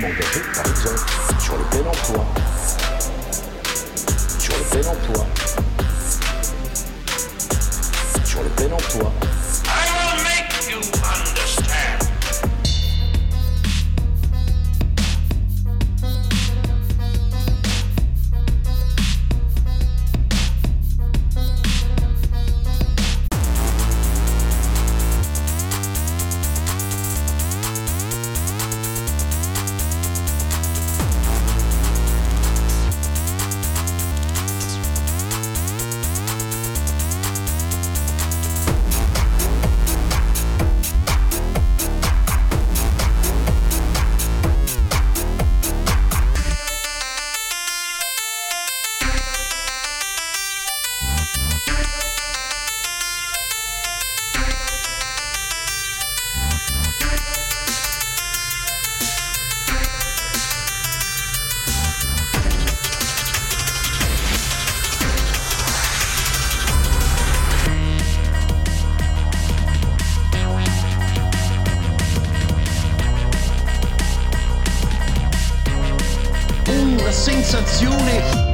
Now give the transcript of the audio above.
par exemple, sur le plein emploi. Sur le plein emploi. Sur le plein emploi. Sensazione